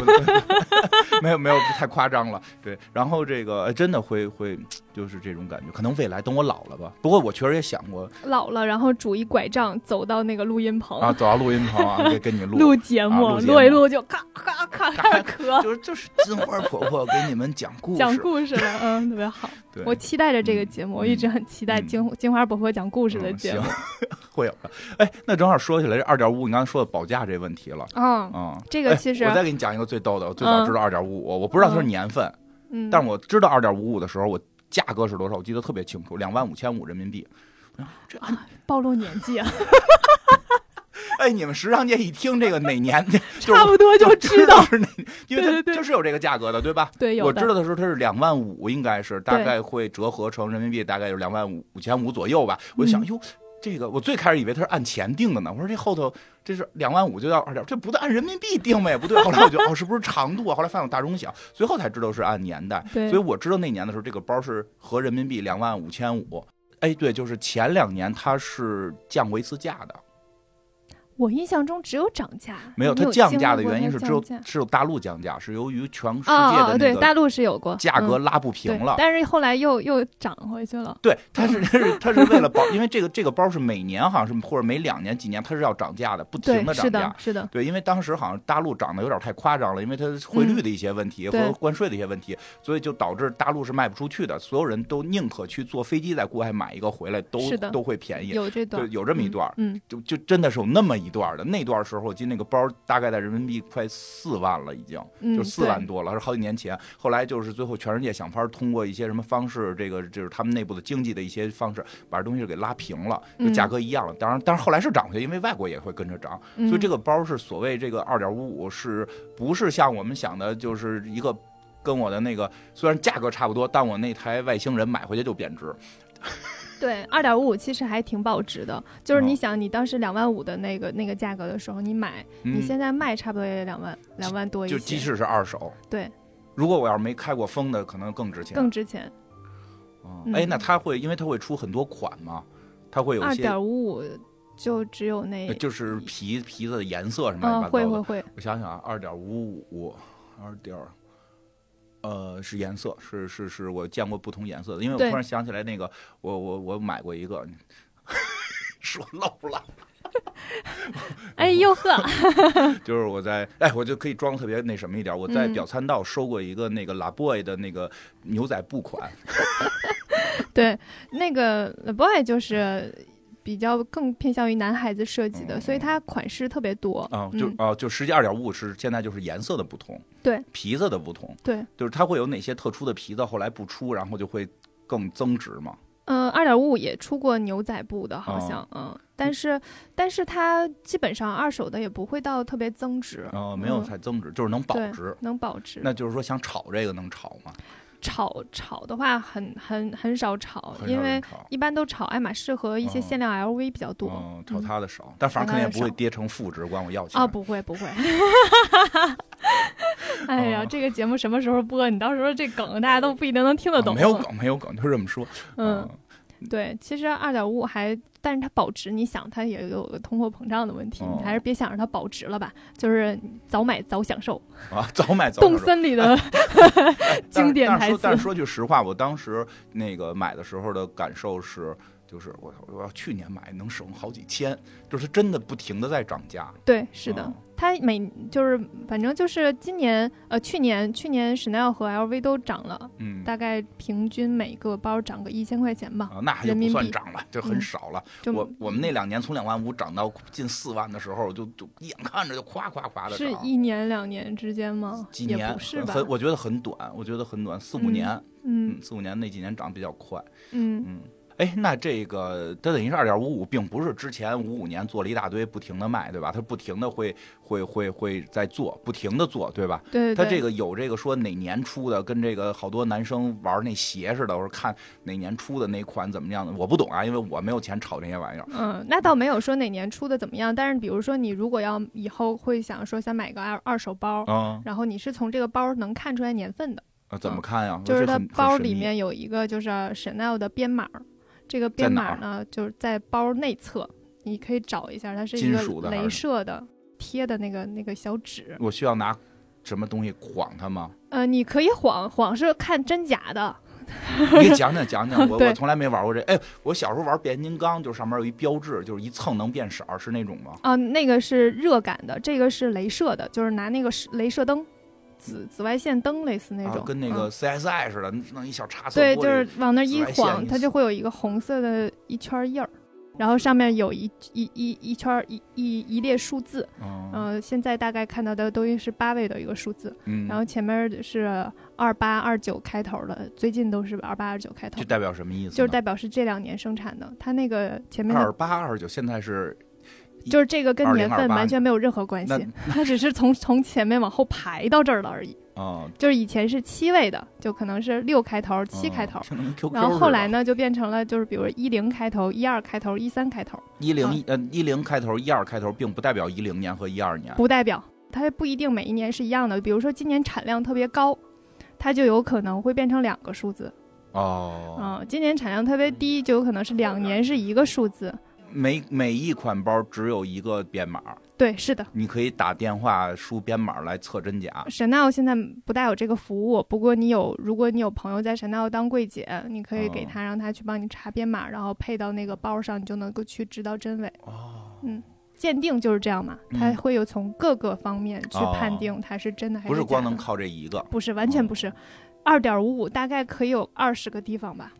没有没有太夸张了。对，然后这个真的会会就是这种感觉，可能未来等我老了吧。不过我确实也想过老了，然后拄一拐杖走到那个录音棚啊，走到录音棚啊，给跟你录 录节目，录一录就咔咔咔咔咳。就是就是金花婆婆给你们讲故事，讲故事了，嗯，特别好。我期待着这个节目，我一直很期待金金花婆婆讲故事的节目。会有的。哎，那正好说起来这二点五五，你刚才说的保价这问题了。嗯嗯，这个其实我再给你讲一个最逗的，我最早知道二点五五，我不知道它是年份，嗯，但是我知道二点五五的时候，我价格是多少，我记得特别清楚，两万五千五人民币。这暴露年纪啊！哎，你们时尚界一听这个哪年，就差不多就知道是哪，因为它就是有这个价格的，对吧？对，我知道的时候它是两万五，应该是大概会折合成人民币，大概有两万五五千五左右吧。我就想，哟，这个我最开始以为它是按钱定的呢。我说这后头这是两万五就要二点，这不对，按人民币定呗，不对。后来我就哦，是不是长度啊？后来发现大中小，最后才知道是按年代。所以我知道那年的时候，这个包是合人民币两万五千五。哎，对，就是前两年它是降过一次价的。我印象中只有涨价，没有它降价的原因是只有只有大陆降价，是由于全世界的对大陆是有过价格拉不平了，但是后来又又涨回去了。对，它是 它是它是为了保，因为这个这个包是每年好像是或者每两年几年它是要涨价的，不停的涨价，是的，对，因为当时好像大陆涨得有点太夸张了，因为它汇率的一些问题和关税的一些问题，所以就导致大陆是卖不出去的，所有人都宁可去坐飞机在国外买一个回来，都都会便宜，有这段有这么一段，嗯，就就真的是有那么一段的那段。时候我记得那个包大概在人民币快四万了，已经就四万多了，是好几年前。后来就是最后全世界想法通过一些什么方式，这个就是他们内部的经济的一些方式，把这东西给拉平了，就价格一样了。当然，但是后来是涨回去，因为外国也会跟着涨。所以这个包是所谓这个二点五五，是不是像我们想的，就是一个跟我的那个虽然价格差不多，但我那台外星人买回去就贬值。对，二点五五其实还挺保值的。就是你想，你当时两万五的那个那个价格的时候，你买，你现在卖差不多也两万两万多一些。就即使是二手。对。如果我要是没开过封的，可能更值钱。更值钱。哦，哎，那它会，因为它会出很多款嘛，它会有。二点五五就只有那。就是皮皮子的颜色什么的。会会会。我想想啊，二点五五，二点。呃，是颜色，是是是我见过不同颜色的，因为我突然想起来那个，我我我买过一个，说漏了，哎呦呵，就是我在哎，我就可以装特别那什么一点，我在表参道收过一个那个 La Boy 的那个牛仔布款，对，那个 La Boy 就是。比较更偏向于男孩子设计的，所以它款式特别多。啊，就啊，就实际二点五五是现在就是颜色的不同，对，皮子的不同，对，就是它会有哪些特殊的皮子，后来不出，然后就会更增值嘛。嗯，二点五五也出过牛仔布的，好像，嗯，但是但是它基本上二手的也不会到特别增值。哦，没有太增值，就是能保值，能保值。那就是说想炒这个能炒吗？炒炒的话很很很少炒，因为一般都炒爱马仕和一些限量 LV 比较多。嗯，炒它的少，但反正肯定也不会跌成负值，管我要钱。啊，不会不会。哎呀，这个节目什么时候播？你到时候这梗大家都不一定能听得懂。没有梗，没有梗，就这么说。嗯，对，其实二点五五还。但是它保值，你想它也有个通货膨胀的问题，你还是别想着它保值了吧。就是早买早享受 啊，早买早享受动森里的 经典台词。但是说句实话，我当时那个买的时候的感受是。就是我，我要去年买能省好几千，就是真的不停的在涨价。对，是的，它每就是反正就是今年呃去年去年 Chanel 和 LV 都涨了，嗯，大概平均每个包涨个一千块钱吧。啊，那还不算涨了，就很少了。我我们那两年从两万五涨到近四万的时候，就就眼看着就夸夸夸的是一年两年之间吗？几年？是很，我觉得很短，我觉得很短，四五年。嗯，四五年那几年涨比较快。嗯嗯。哎，那这个它等于是二点五五，并不是之前五五年做了一大堆，不停的卖，对吧？它不停的会会会会在做，不停的做，对吧？对。它这个有这个说哪年出的，跟这个好多男生玩那鞋似的，我说看哪年出的那款怎么样的，我不懂啊，因为我没有钱炒这些玩意儿。嗯，那倒没有说哪年出的怎么样，但是比如说你如果要以后会想说想买个二二手包，嗯，然后你是从这个包能看出来年份的。啊，怎么看呀？就是它包里面有一个就是 Chanel 的编码。这个编码呢，就是在包内侧，你可以找一下，它是一个镭射的贴的那个那个小纸。我需要拿什么东西晃它吗？呃，你可以晃晃，是看真假的。你讲讲讲讲，我我从来没玩过这。哎，我小时候玩变形金刚，就上面有一标志，就是一蹭能变色，是那种吗？啊，那个是热感的，这个是镭射的，就是拿那个镭射灯。紫紫外线灯类似那种，跟那个 CSI 似的，弄一小插色。对，就是往那一晃，它就会有一个红色的一圈印儿，然后上面有一一一一圈一一一列数字。嗯，现在大概看到的都是八位的一个数字。嗯，然后前面是二八二九开头的，最近都是二八二九开头。这代表什么意思？就是代表是这两年生产的。它那个前面二八二九现在是。就是这个跟年份完全没有任何关系，它只是从从前面往后排到这儿了而已。哦，就是以前是七位的，就可能是六开头、七开头，然后后来呢就变成了就是比如一零开头、一二开头、一三开头。一零呃一零开头、一二开头，并不代表一零年和一二年。不代表，它不一定每一年是一样的。比如说今年产量特别高，它就有可能会变成两个数字。哦，嗯，今年产量特别低，就有可能是两年是一个数字。每每一款包只有一个编码，对，是的，你可以打电话输编码来测真假。神奈现在不带有这个服务，不过你有，如果你有朋友在神奈 l 当柜姐，你可以给他，让他去帮你查编码，然后配到那个包上，你就能够去知道真伪。哦，嗯，鉴定就是这样嘛，他会有从各个方面去判定它是真的还是不是光能靠这一个，不是，完全不是。二点五五大概可以有二十个地方吧。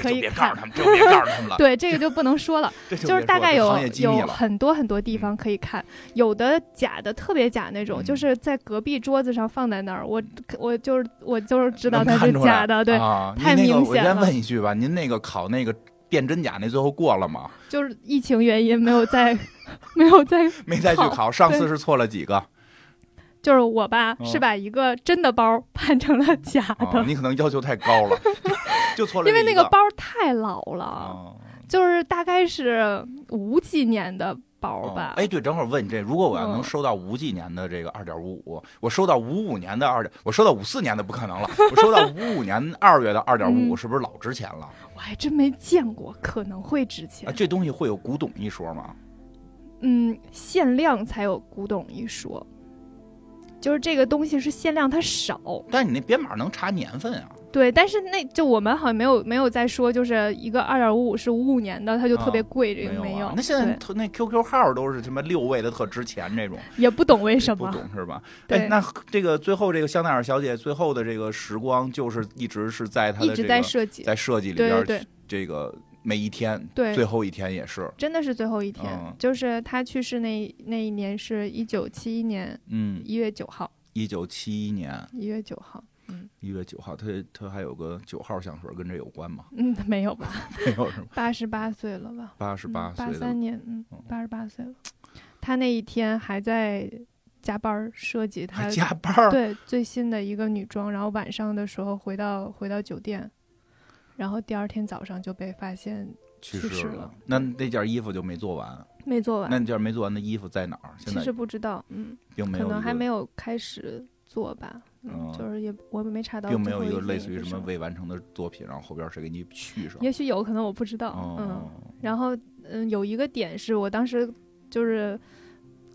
可以告诉他们，就别告诉他们了。对，这个就不能说了。就是大概有有很多很多地方可以看，有的假的特别假那种，就是在隔壁桌子上放在那儿，我我就是我就是知道它是假的，对，太明显了。我先问一句吧，您那个考那个辨真假那最后过了吗？就是疫情原因没有再没有再没再去考，上次是错了几个？就是我吧，是把一个真的包判成了假的。你可能要求太高了，就错了。因为那个包太老了，就是大概是五几年的包吧。哎，对，正好问你这，如果我要能收到五几年的这个二点五五，我收到五五年的二点，我收到五四年的不可能了。我收到五五年二月的二点五五，是不是老值钱了？我还真没见过，可能会值钱。这东西会有古董一说吗？嗯，限量才有古董一说。就是这个东西是限量，它少。但你那编码能查年份啊？对，但是那就我们好像没有没有在说，就是一个二点五五是五五年的，它就特别贵，这个没有。那现在那 QQ 号都是什么六位的，特值钱这种。也不懂为什么。不懂是吧？对。那这个最后这个香奈儿小姐最后的这个时光，就是一直是在她的一直在设计，在设计里边，对这个。每一天，对，最后一天也是，真的是最后一天，就是她去世那那一年是一九七一年，嗯，一月九号，一九七一年一月九号，嗯，一月九号，他他还有个九号香水跟这有关吗？嗯，没有吧，没有是吗？八十八岁了吧？八十八岁，八三年，嗯，八十八岁了，他那一天还在加班设计，他加班，对最新的一个女装，然后晚上的时候回到回到酒店。然后第二天早上就被发现去世了。那那件衣服就没做完，没做完。那件没做完的衣服在哪儿？其实不知道，嗯，并没有，可能还没有开始做吧。嗯，就是也我没查到，并没有一个类似于什么未完成的作品，然后后边谁给你续上？也许有可能我不知道。嗯，然后嗯，有一个点是我当时就是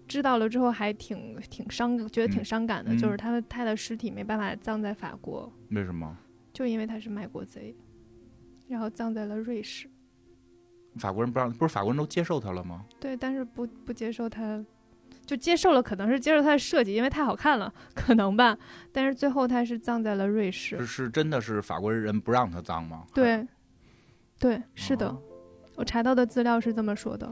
知道了之后还挺挺伤，觉得挺伤感的，就是他的他的尸体没办法葬在法国。为什么？就因为他是卖国贼。然后葬在了瑞士。法国人不让，不是法国人都接受他了吗？对，但是不不接受他，就接受了，可能是接受他的设计，因为太好看了，可能吧。但是最后他是葬在了瑞士。是真的是法国人不让他葬吗？对，对，是的，我查到的资料是这么说的。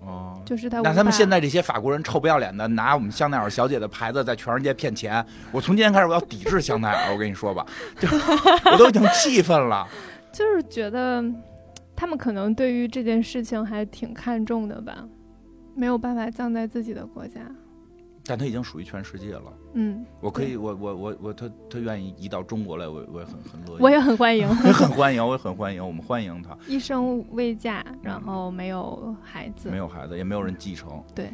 哦，就是他。那他们现在这些法国人臭不要脸的，拿我们香奈儿小姐的牌子在全世界骗钱。我从今天开始我要抵制香奈儿，我跟你说吧，就我都已经气愤了。就是觉得，他们可能对于这件事情还挺看重的吧，没有办法葬在自己的国家，但他已经属于全世界了。嗯，我可以，我我我我，他他愿意移到中国来，我我也很很乐意，我也很欢迎，也很欢迎，我也很欢迎，我们欢迎他。一生未嫁，然后没有孩子，没有孩子，也没有人继承。对，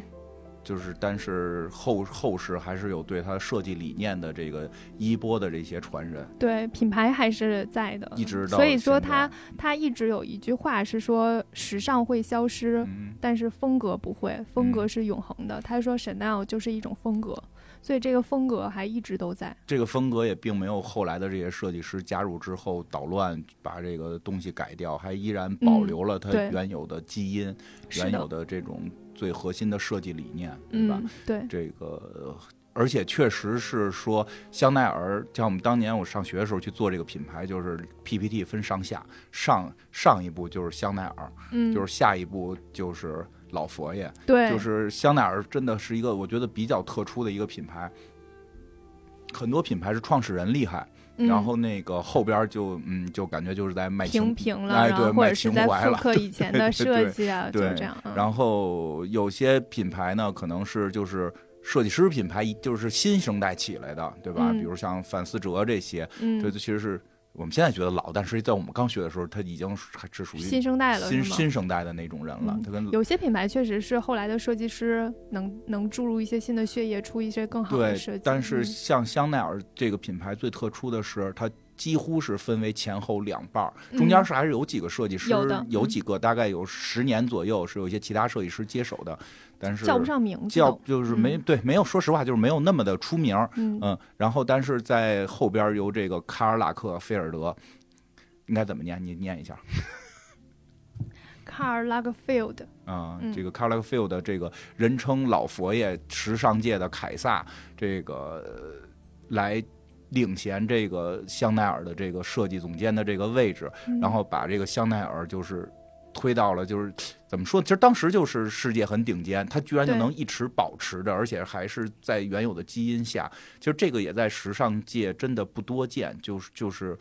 就是，但是后后世还是有对它设计理念的这个衣钵的这些传人。对，品牌还是在的，一直。所以说，他他一直有一句话是说，时尚会消失，但是风格不会，风格是永恒的。他说，Chanel 就是一种风格，所以这个风格还一直都在。这个风格也并没有后来的这些设计师加入之后捣乱，把这个东西改掉，还依然保留了它原有的基因，原有的这种。最核心的设计理念，对吧？对这个，而且确实是说，香奈儿像我们当年我上学的时候去做这个品牌，就是 PPT 分上下，上上一步就是香奈儿，嗯，就是下一步就是老佛爷，对，就是香奈儿真的是一个我觉得比较特殊的一个品牌，很多品牌是创始人厉害。然后那个后边就嗯，就感觉就是在卖平平了，哎，对，或者是在复刻以前的设计啊，就这样。然后有些品牌呢，可能是就是设计师品牌，就是新生代起来的，对吧？比如像范思哲这些，这其实是。我们现在觉得老，但是在我们刚学的时候，他已经还是属于新生代了，新新生代的那种人了。他跟有些品牌确实是后来的设计师能能注入一些新的血液，出一些更好的设计。但是像香奈儿这个品牌最特殊的是，它几乎是分为前后两半儿，中间是还是有几个设计师，有几个大概有十年左右是有一些其他设计师接手的。但是叫不上名字，叫就是没对，没有。说实话，就是没有那么的出名。嗯，然后但是在后边由这个卡尔拉克菲尔德，应该怎么念？你念一下。卡尔拉克菲尔德啊，这个卡尔拉克菲尔德，这个人称老佛爷，时尚界的凯撒，这个来领衔这个香奈儿的这个设计总监的这个位置，然后把这个香奈儿就是。推到了，就是怎么说？其实当时就是世界很顶尖，它居然就能一直保持着，而且还是在原有的基因下。其实这个也在时尚界真的不多见，就是就是。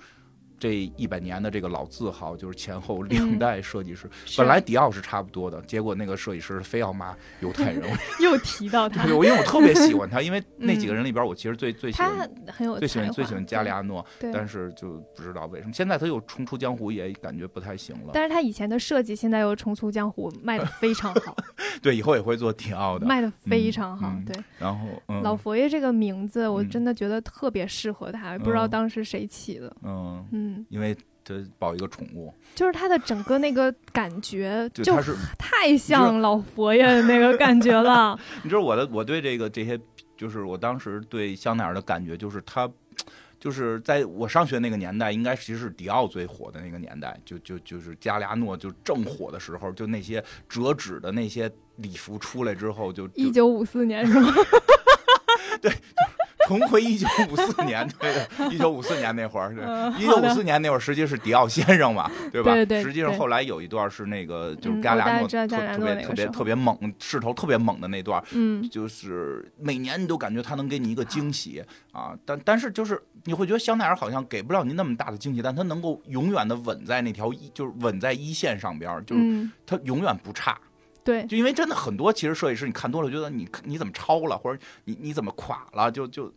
这一百年的这个老字号，就是前后两代设计师。本来迪奥是差不多的，结果那个设计师非要骂犹太人。又提到他，因为我特别 喜欢他，因为那几个人里边，我其实最最喜欢，很有最喜欢最喜欢加利亚诺，但是就不知道为什么现在他又重出江湖，也感觉不太行了。但是他以前的设计现在又重出江湖，卖的非常好。对，以后也会做迪奥的，卖的非常好。对，然后老佛爷这个名字，我真的觉得特别适合他，不知道当时谁起的。嗯嗯。因为他抱一个宠物，就是他的整个那个感觉，就是太像老佛爷的那个感觉了。你知道我的，我对这个这些，就是我当时对香奈儿的感觉，就是他，就是在我上学那个年代，应该其实是迪奥最火的那个年代，就就就是加利亚诺就正火的时候，就那些折纸的那些礼服出来之后，就一九五四年是吗？对。重回一九五四年，对的，一九五四年那会儿，对，一九五四年那会儿，实际是迪奥先生嘛，对吧？对对。实际上后来有一段是那个，就是加利亚诺特特别特别特别猛，势头特别猛的那段，嗯，就是每年你都感觉他能给你一个惊喜啊，但但是就是你会觉得香奈儿好像给不了你那么大的惊喜，但他能够永远的稳在那条一，就是稳在一线上边，就是他永远不差。对，就因为真的很多，其实设计师你看多了，觉得你你怎么超了，或者你你怎么垮了，就就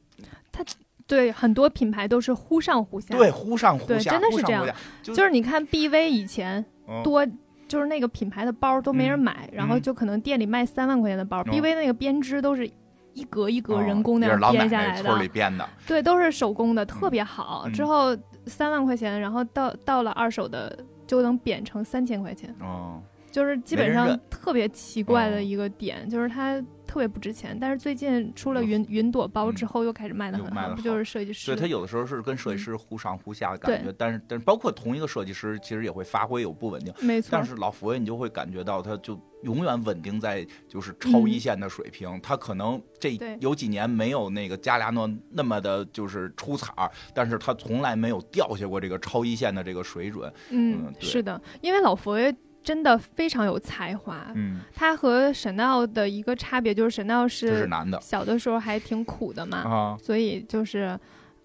他对很多品牌都是忽上忽下，对忽上忽下，真的是这样。就是你看 BV 以前多，就是那个品牌的包都没人买，然后就可能店里卖三万块钱的包，BV 那个编织都是一格一格人工那样编下来的，村里编的，对，都是手工的，特别好。之后三万块钱，然后到到了二手的就能贬成三千块钱。哦。就是基本上特别奇怪的一个点，就是它特别不值钱。但是最近出了云云朵包之后，又开始卖的很好，不就是设计师？对，它有的时候是跟设计师忽上忽下的感觉。但是，但是包括同一个设计师，其实也会发挥有不稳定。没错。但是老佛爷，你就会感觉到他就永远稳定在就是超一线的水平。他可能这有几年没有那个加利亚诺那么的就是出彩儿，但是他从来没有掉下过这个超一线的这个水准。嗯，是的，因为老佛爷。真的非常有才华，嗯，他和沈闹的一个差别就是沈闹是男的，小的时候还挺苦的嘛，啊，所以就是，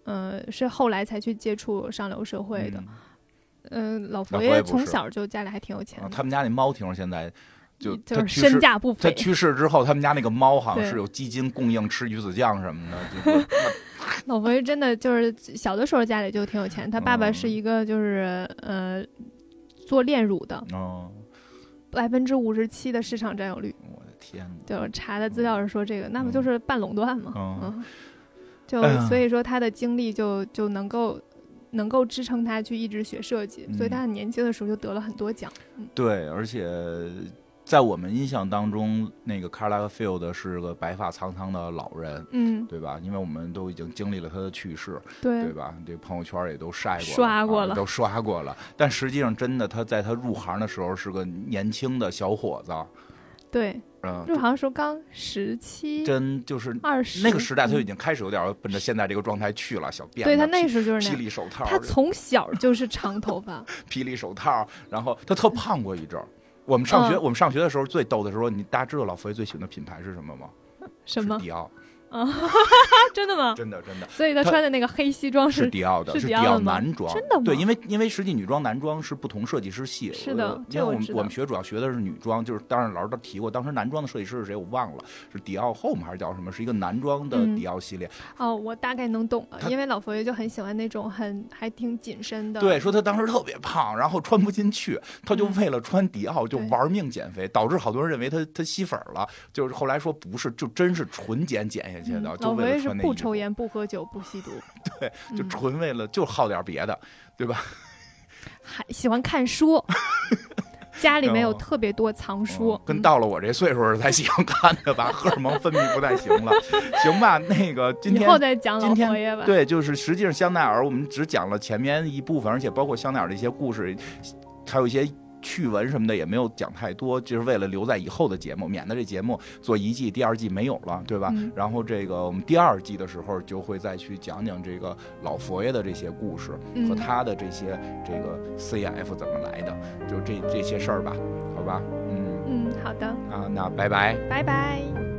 呃，是后来才去接触上流社会的，嗯，老佛爷从小就家里还挺有钱，他们家那猫听说现在就就是身价不菲，他去世之后，他们家那个猫好像是有基金供应吃鱼子酱什么的，老佛爷真的就是小的时候家里就挺有钱，他爸爸是一个就是呃。做炼乳的哦，百分之五十七的市场占有率。我的天哪！就查的资料是说这个，那不就是半垄断吗？嗯，就所以说他的经历就就能够能够支撑他去一直学设计，所以他很年轻的时候就得了很多奖。对，而且。在我们印象当中，那个 Carla Field 是个白发苍苍的老人，嗯，对吧？因为我们都已经经历了他的去世，对，对吧？这朋友圈也都晒过，刷过了，都刷过了。但实际上，真的他在他入行的时候是个年轻的小伙子，对，嗯，入行时候刚十七，真就是二十那个时代，他就已经开始有点奔着现在这个状态去了，小辫，对他那时候就是霹雳手套，他从小就是长头发，霹雳手套，然后他特胖过一阵儿。我们上学，我们上学的时候最逗的时候，你大家知道老佛爷最喜欢的品牌是什么吗？什么？迪奥。啊，真的吗？真的真的。所以他穿的那个黑西装是迪奥的，是迪奥男装。真的吗？对，因为因为实际女装男装是不同设计师系。是的，因为我们我们学主要学的是女装，就是当然老师都提过，当时男装的设计师是谁我忘了，是迪奥 Home 还是叫什么？是一个男装的迪奥系列。哦，我大概能懂了，因为老佛爷就很喜欢那种很还挺紧身的。对，说他当时特别胖，然后穿不进去，他就为了穿迪奥就玩命减肥，导致好多人认为他他吸粉了。就是后来说不是，就真是纯减减下去的，就 为了。是不抽烟、不喝酒、不吸毒，对，就纯为了就好点别的，对吧？还喜欢看书，家里面有特别多藏书，跟到了我这岁数才喜欢看的吧？荷尔蒙分泌不太行了，行吧？那个今天以后再讲老佛爷吧。对，就是实际上香奈儿，我们只讲了前面一部分，而且包括香奈儿的一些故事，还有一些。趣闻什么的也没有讲太多，就是为了留在以后的节目，免得这节目做一季、第二季没有了，对吧？然后这个我们第二季的时候就会再去讲讲这个老佛爷的这些故事和他的这些这个 CF 怎么来的，就这这些事儿吧，好吧？嗯嗯，好的啊，那拜拜，拜拜。